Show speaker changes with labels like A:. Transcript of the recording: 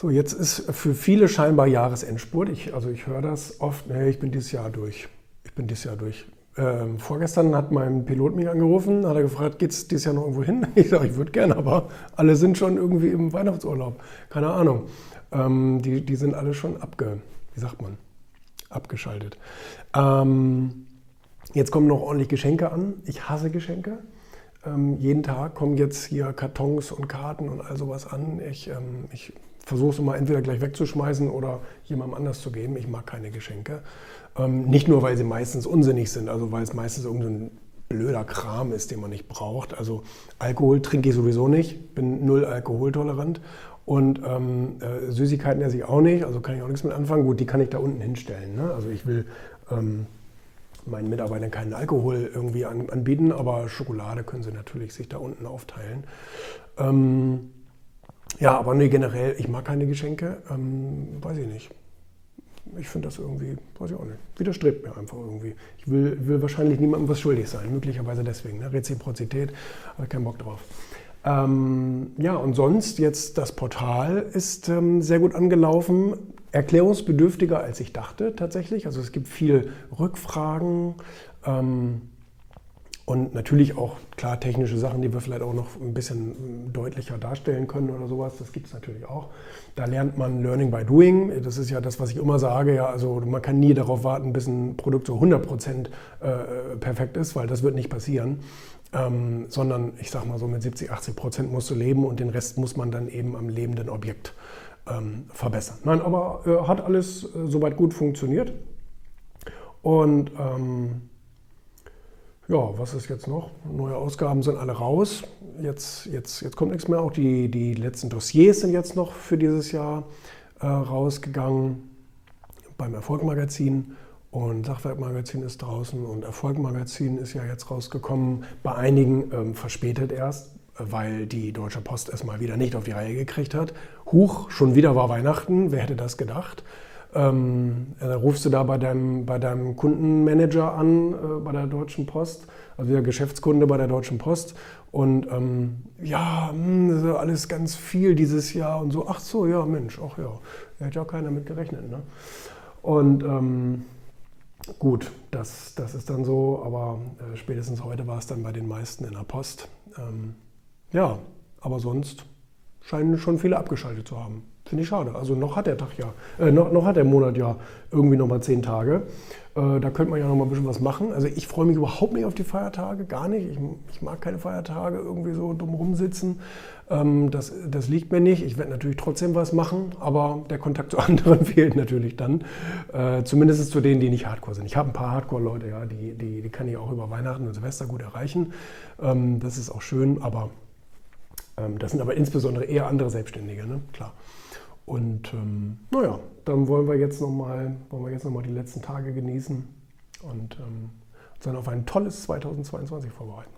A: So, jetzt ist für viele scheinbar Jahresendspurt. Ich, also ich höre das oft, nee, ich bin dieses Jahr durch. Ich bin dieses Jahr durch. Ähm, vorgestern hat mein Pilot mich angerufen, hat er gefragt, geht es dieses Jahr noch irgendwo hin? Ich sage, ich würde gerne, aber alle sind schon irgendwie im Weihnachtsurlaub. Keine Ahnung. Ähm, die, die sind alle schon abge, wie sagt man, abgeschaltet. Ähm, jetzt kommen noch ordentlich Geschenke an. Ich hasse Geschenke. Ähm, jeden Tag kommen jetzt hier Kartons und Karten und all sowas an. Ich, ähm, ich versuche es immer entweder gleich wegzuschmeißen oder jemandem anders zu geben. Ich mag keine Geschenke. Ähm, nicht nur, weil sie meistens unsinnig sind, also weil es meistens irgendein blöder Kram ist, den man nicht braucht. Also Alkohol trinke ich sowieso nicht, bin null alkoholtolerant. Und ähm, äh, Süßigkeiten esse ich auch nicht, also kann ich auch nichts mit anfangen. Gut, die kann ich da unten hinstellen. Ne? Also ich will ähm, meinen Mitarbeitern keinen Alkohol irgendwie an, anbieten, aber Schokolade können sie natürlich sich da unten aufteilen. Ähm, ja, aber nee, generell, ich mag keine Geschenke. Ähm, weiß ich nicht. Ich finde das irgendwie, weiß ich auch nicht, widerstrebt mir einfach irgendwie. Ich will, will wahrscheinlich niemandem was schuldig sein, möglicherweise deswegen. Ne? Reziprozität, habe ich keinen Bock drauf. Ähm, ja, und sonst jetzt das Portal ist ähm, sehr gut angelaufen, erklärungsbedürftiger als ich dachte tatsächlich. Also es gibt viel Rückfragen. Ähm, und natürlich auch klar technische Sachen, die wir vielleicht auch noch ein bisschen deutlicher darstellen können oder sowas. Das gibt es natürlich auch. Da lernt man Learning by Doing. Das ist ja das, was ich immer sage. Ja, also man kann nie darauf warten, bis ein Produkt so 100 Prozent äh, perfekt ist, weil das wird nicht passieren. Ähm, sondern ich sage mal so mit 70, 80 Prozent musst du leben und den Rest muss man dann eben am lebenden Objekt ähm, verbessern. Nein, aber äh, hat alles äh, soweit gut funktioniert. Und ähm, ja, was ist jetzt noch? Neue Ausgaben sind alle raus. Jetzt, jetzt, jetzt kommt nichts mehr. Auch die, die letzten Dossiers sind jetzt noch für dieses Jahr äh, rausgegangen beim Erfolgmagazin. Und Sachwerkmagazin ist draußen und Erfolgmagazin ist ja jetzt rausgekommen. Bei einigen ähm, verspätet erst, weil die Deutsche Post es mal wieder nicht auf die Reihe gekriegt hat. Huch, schon wieder war Weihnachten. Wer hätte das gedacht? Ähm, da rufst du da bei deinem, bei deinem Kundenmanager an, äh, bei der Deutschen Post, also der Geschäftskunde bei der Deutschen Post. Und ähm, ja, mh, hm, das ist alles ganz viel dieses Jahr und so. Ach so, ja, Mensch, ach ja, da hätte ja keiner mit gerechnet. Ne? Und ähm, gut, das, das ist dann so, aber äh, spätestens heute war es dann bei den meisten in der Post. Ähm, ja, aber sonst scheinen schon viele abgeschaltet zu haben. Finde ich schade. Also noch hat der Tag ja, äh, noch, noch hat der Monat ja irgendwie noch mal zehn Tage. Äh, da könnte man ja noch mal ein bisschen was machen. Also ich freue mich überhaupt nicht auf die Feiertage, gar nicht. Ich, ich mag keine Feiertage, irgendwie so dumm rumsitzen. Ähm, das, das liegt mir nicht. Ich werde natürlich trotzdem was machen, aber der Kontakt zu anderen fehlt natürlich dann. Äh, zumindest zu denen, die nicht Hardcore sind. Ich habe ein paar Hardcore-Leute, ja, die, die, die kann ich auch über Weihnachten und Silvester gut erreichen. Ähm, das ist auch schön, aber ähm, das sind aber insbesondere eher andere Selbstständige, ne? klar. Und ähm, naja, dann wollen wir jetzt nochmal noch, die letzten Tage genießen und ähm, uns dann auf ein tolles 2022 vorbereiten.